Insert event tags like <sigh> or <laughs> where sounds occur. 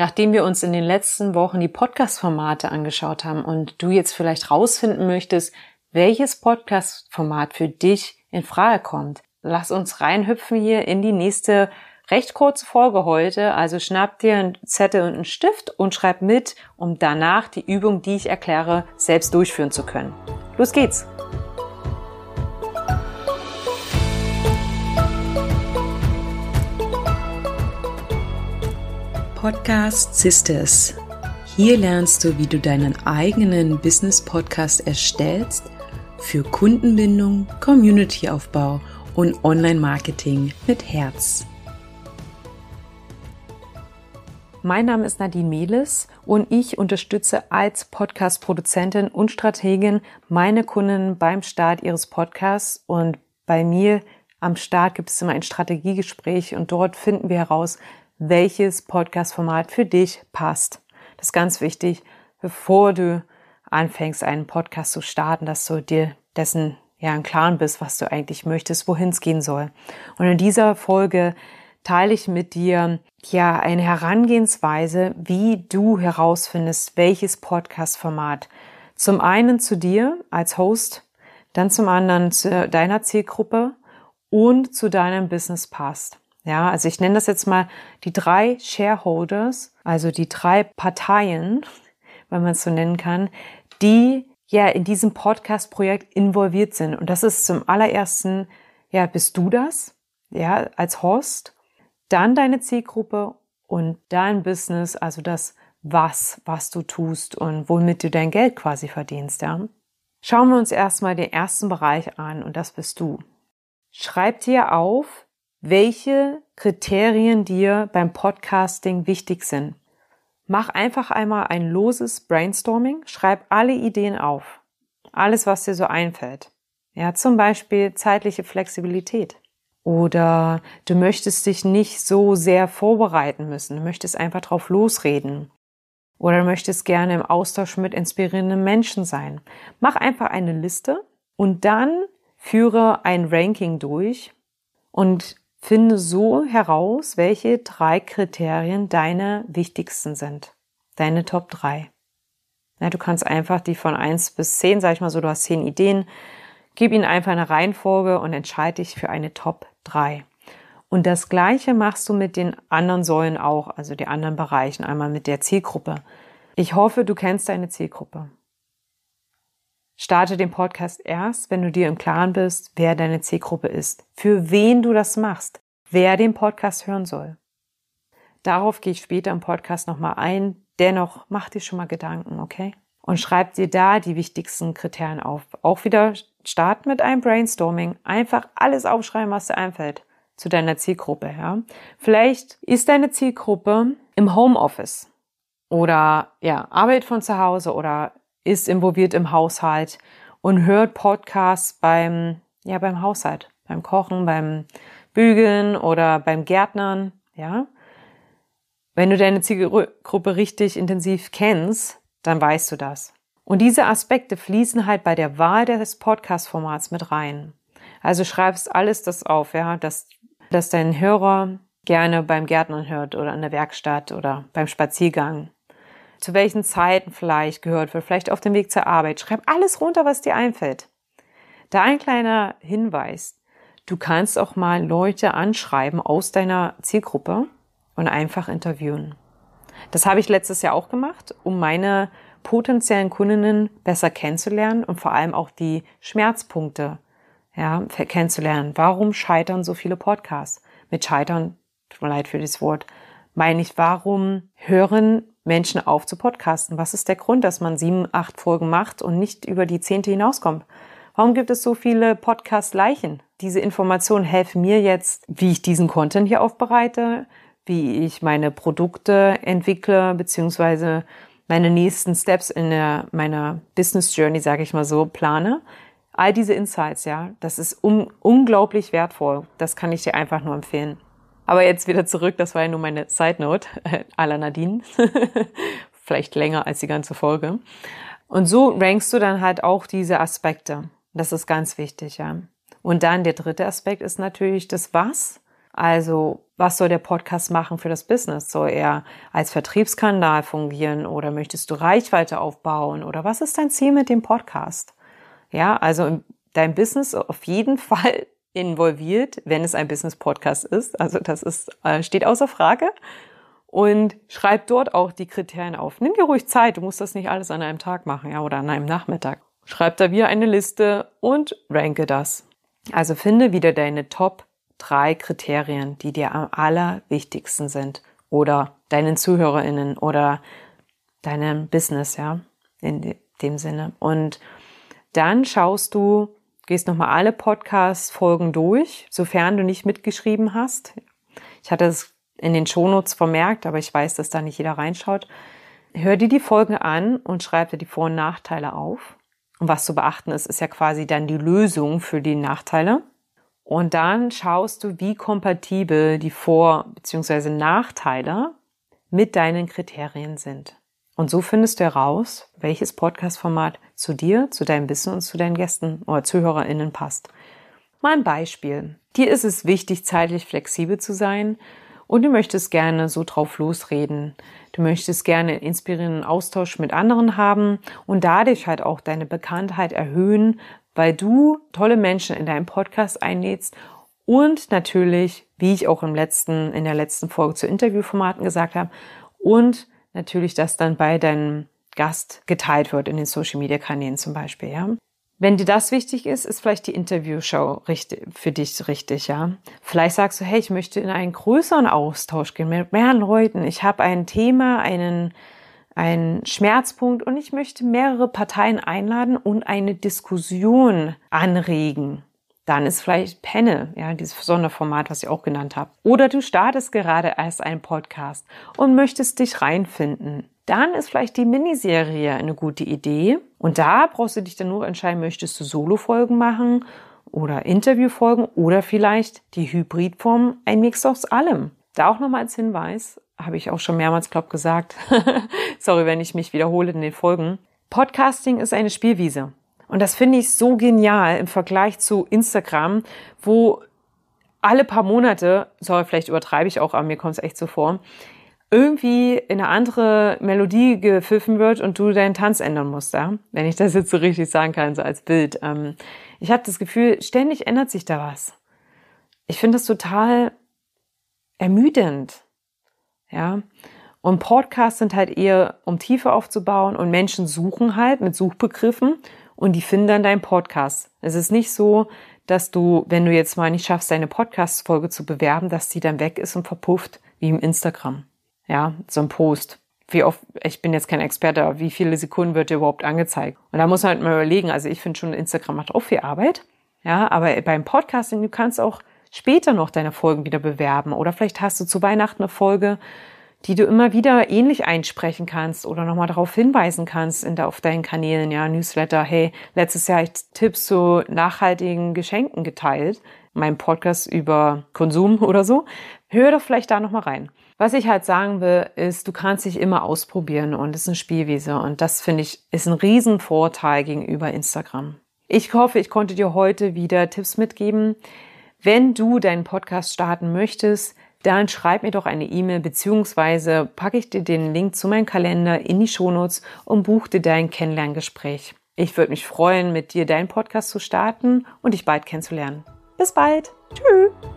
Nachdem wir uns in den letzten Wochen die Podcast-Formate angeschaut haben und du jetzt vielleicht rausfinden möchtest, welches Podcast-Format für dich in Frage kommt, lass uns reinhüpfen hier in die nächste recht kurze Folge heute. Also schnapp dir einen Zettel und einen Stift und schreib mit, um danach die Übung, die ich erkläre, selbst durchführen zu können. Los geht's! Podcast Sisters. Hier lernst du, wie du deinen eigenen Business Podcast erstellst für Kundenbindung, Communityaufbau und Online-Marketing mit Herz. Mein Name ist Nadine Mehles und ich unterstütze als Podcast-Produzentin und Strategin meine Kunden beim Start ihres Podcasts und bei mir am Start gibt es immer ein Strategiegespräch und dort finden wir heraus, welches Podcast-Format für dich passt. Das ist ganz wichtig, bevor du anfängst, einen Podcast zu starten, dass du dir dessen ja im Klaren bist, was du eigentlich möchtest, wohin es gehen soll. Und in dieser Folge teile ich mit dir ja eine Herangehensweise, wie du herausfindest, welches Podcast-Format zum einen zu dir als Host, dann zum anderen zu deiner Zielgruppe und zu deinem Business passt. Ja, also ich nenne das jetzt mal die drei Shareholders, also die drei Parteien, wenn man es so nennen kann, die ja in diesem Podcast-Projekt involviert sind. Und das ist zum allerersten, ja, bist du das, ja, als Host, dann deine Zielgruppe und dein Business, also das was, was du tust und womit du dein Geld quasi verdienst, ja. Schauen wir uns erstmal den ersten Bereich an und das bist du. Schreib dir auf, welche Kriterien dir beim Podcasting wichtig sind. Mach einfach einmal ein loses Brainstorming, schreib alle Ideen auf. Alles, was dir so einfällt. Ja, zum Beispiel zeitliche Flexibilität. Oder du möchtest dich nicht so sehr vorbereiten müssen. Du möchtest einfach drauf losreden. Oder du möchtest gerne im Austausch mit inspirierenden Menschen sein. Mach einfach eine Liste und dann führe ein Ranking durch und Finde so heraus, welche drei Kriterien deine wichtigsten sind. Deine Top 3. Ja, du kannst einfach die von 1 bis 10, sag ich mal so, du hast 10 Ideen, gib ihnen einfach eine Reihenfolge und entscheide dich für eine Top 3. Und das Gleiche machst du mit den anderen Säulen auch, also die anderen Bereichen, einmal mit der Zielgruppe. Ich hoffe, du kennst deine Zielgruppe. Starte den Podcast erst, wenn du dir im Klaren bist, wer deine Zielgruppe ist, für wen du das machst, wer den Podcast hören soll. Darauf gehe ich später im Podcast nochmal ein. Dennoch mach dir schon mal Gedanken, okay? Und schreib dir da die wichtigsten Kriterien auf. Auch wieder start mit einem Brainstorming. Einfach alles aufschreiben, was dir einfällt zu deiner Zielgruppe, ja? Vielleicht ist deine Zielgruppe im Homeoffice oder ja, arbeitet von zu Hause oder ist involviert im Haushalt und hört Podcasts beim, ja, beim Haushalt, beim Kochen, beim Bügeln oder beim Gärtnern, ja. Wenn du deine Zielgruppe richtig intensiv kennst, dann weißt du das. Und diese Aspekte fließen halt bei der Wahl des Podcast-Formats mit rein. Also schreibst alles das auf, ja, dass, dass dein Hörer gerne beim Gärtnern hört oder in der Werkstatt oder beim Spaziergang zu welchen Zeiten vielleicht gehört wird, vielleicht auf dem Weg zur Arbeit. Schreib alles runter, was dir einfällt. Da ein kleiner Hinweis. Du kannst auch mal Leute anschreiben aus deiner Zielgruppe und einfach interviewen. Das habe ich letztes Jahr auch gemacht, um meine potenziellen Kundinnen besser kennenzulernen und vor allem auch die Schmerzpunkte ja, kennenzulernen. Warum scheitern so viele Podcasts? Mit scheitern, tut mir leid für das Wort, meine ich, warum hören Menschen auf zu podcasten? Was ist der Grund, dass man sieben, acht Folgen macht und nicht über die zehnte hinauskommt? Warum gibt es so viele Podcast-Leichen? Diese Informationen helfen mir jetzt, wie ich diesen Content hier aufbereite, wie ich meine Produkte entwickle, beziehungsweise meine nächsten Steps in der, meiner Business Journey, sage ich mal so, plane. All diese Insights, ja, das ist un unglaublich wertvoll. Das kann ich dir einfach nur empfehlen. Aber jetzt wieder zurück, das war ja nur meine Side Note, äh, <laughs> à la Nadine. <laughs> Vielleicht länger als die ganze Folge. Und so rankst du dann halt auch diese Aspekte. Das ist ganz wichtig, ja. Und dann der dritte Aspekt ist natürlich das Was. Also, was soll der Podcast machen für das Business? Soll er als Vertriebskanal fungieren oder möchtest du Reichweite aufbauen oder was ist dein Ziel mit dem Podcast? Ja, also dein Business auf jeden <laughs> Fall involviert, wenn es ein Business-Podcast ist. Also das ist, äh, steht außer Frage. Und schreib dort auch die Kriterien auf. Nimm dir ruhig Zeit. Du musst das nicht alles an einem Tag machen, ja, oder an einem Nachmittag. Schreib da wieder eine Liste und ranke das. Also finde wieder deine Top drei Kriterien, die dir am allerwichtigsten sind oder deinen ZuhörerInnen oder deinem Business, ja, in dem Sinne. Und dann schaust du, gehst nochmal alle Podcast-Folgen durch, sofern du nicht mitgeschrieben hast. Ich hatte es in den Shownotes vermerkt, aber ich weiß, dass da nicht jeder reinschaut. Hör dir die Folgen an und schreib dir die Vor- und Nachteile auf. Und was zu beachten ist, ist ja quasi dann die Lösung für die Nachteile. Und dann schaust du, wie kompatibel die Vor- bzw. Nachteile mit deinen Kriterien sind. Und so findest du heraus, welches Podcast-Format zu dir, zu deinem Wissen und zu deinen Gästen oder ZuhörerInnen passt. Mal ein Beispiel. Dir ist es wichtig, zeitlich flexibel zu sein und du möchtest gerne so drauf losreden. Du möchtest gerne inspirierenden Austausch mit anderen haben und dadurch halt auch deine Bekanntheit erhöhen, weil du tolle Menschen in deinem Podcast einlädst und natürlich, wie ich auch im letzten, in der letzten Folge zu Interviewformaten gesagt habe, und natürlich, dass dann bei deinem Gast geteilt wird in den Social Media Kanälen zum Beispiel, ja. Wenn dir das wichtig ist, ist vielleicht die Interviewshow für dich richtig, ja. Vielleicht sagst du, hey, ich möchte in einen größeren Austausch gehen mit mehreren Leuten. Ich habe ein Thema, einen, ein Schmerzpunkt und ich möchte mehrere Parteien einladen und eine Diskussion anregen. Dann ist vielleicht Panel, ja, dieses Sonderformat, was ich auch genannt habe. Oder du startest gerade erst einen Podcast und möchtest dich reinfinden. Dann ist vielleicht die Miniserie eine gute Idee. Und da brauchst du dich dann nur entscheiden, möchtest du Solo-Folgen machen oder Interviewfolgen oder vielleicht die Hybridform, ein Mix aus allem. Da auch nochmal als Hinweis, habe ich auch schon mehrmals, glaube gesagt. <laughs> Sorry, wenn ich mich wiederhole in den Folgen. Podcasting ist eine Spielwiese. Und das finde ich so genial im Vergleich zu Instagram, wo alle paar Monate, sorry, vielleicht übertreibe ich auch, aber mir kommt es echt so vor, irgendwie in eine andere Melodie gepfiffen wird und du deinen Tanz ändern musst, ja? Wenn ich das jetzt so richtig sagen kann, so als Bild. Ähm, ich habe das Gefühl, ständig ändert sich da was. Ich finde das total ermüdend. Ja. Und Podcasts sind halt eher, um Tiefe aufzubauen und Menschen suchen halt mit Suchbegriffen und die finden dann deinen Podcast. Es ist nicht so, dass du, wenn du jetzt mal nicht schaffst, deine Podcast-Folge zu bewerben, dass die dann weg ist und verpufft, wie im Instagram. Ja, so ein Post. Wie oft, ich bin jetzt kein Experte, aber wie viele Sekunden wird dir überhaupt angezeigt? Und da muss man halt mal überlegen, also ich finde schon, Instagram macht auch viel Arbeit. Ja, aber beim Podcasting, du kannst auch später noch deine Folgen wieder bewerben. Oder vielleicht hast du zu Weihnachten eine Folge, die du immer wieder ähnlich einsprechen kannst oder nochmal darauf hinweisen kannst in der, auf deinen Kanälen, ja, Newsletter, hey, letztes Jahr ich Tipps zu nachhaltigen Geschenken geteilt, mein Podcast über Konsum <laughs> oder so. Hör doch vielleicht da nochmal rein. Was ich halt sagen will, ist, du kannst dich immer ausprobieren und es ist eine Spielwiese und das finde ich ist ein Riesenvorteil gegenüber Instagram. Ich hoffe, ich konnte dir heute wieder Tipps mitgeben. Wenn du deinen Podcast starten möchtest, dann schreib mir doch eine E-Mail beziehungsweise packe ich dir den Link zu meinem Kalender in die Shownotes und buch dir dein Kennenlerngespräch. Ich würde mich freuen, mit dir deinen Podcast zu starten und dich bald kennenzulernen. Bis bald. Tschüss.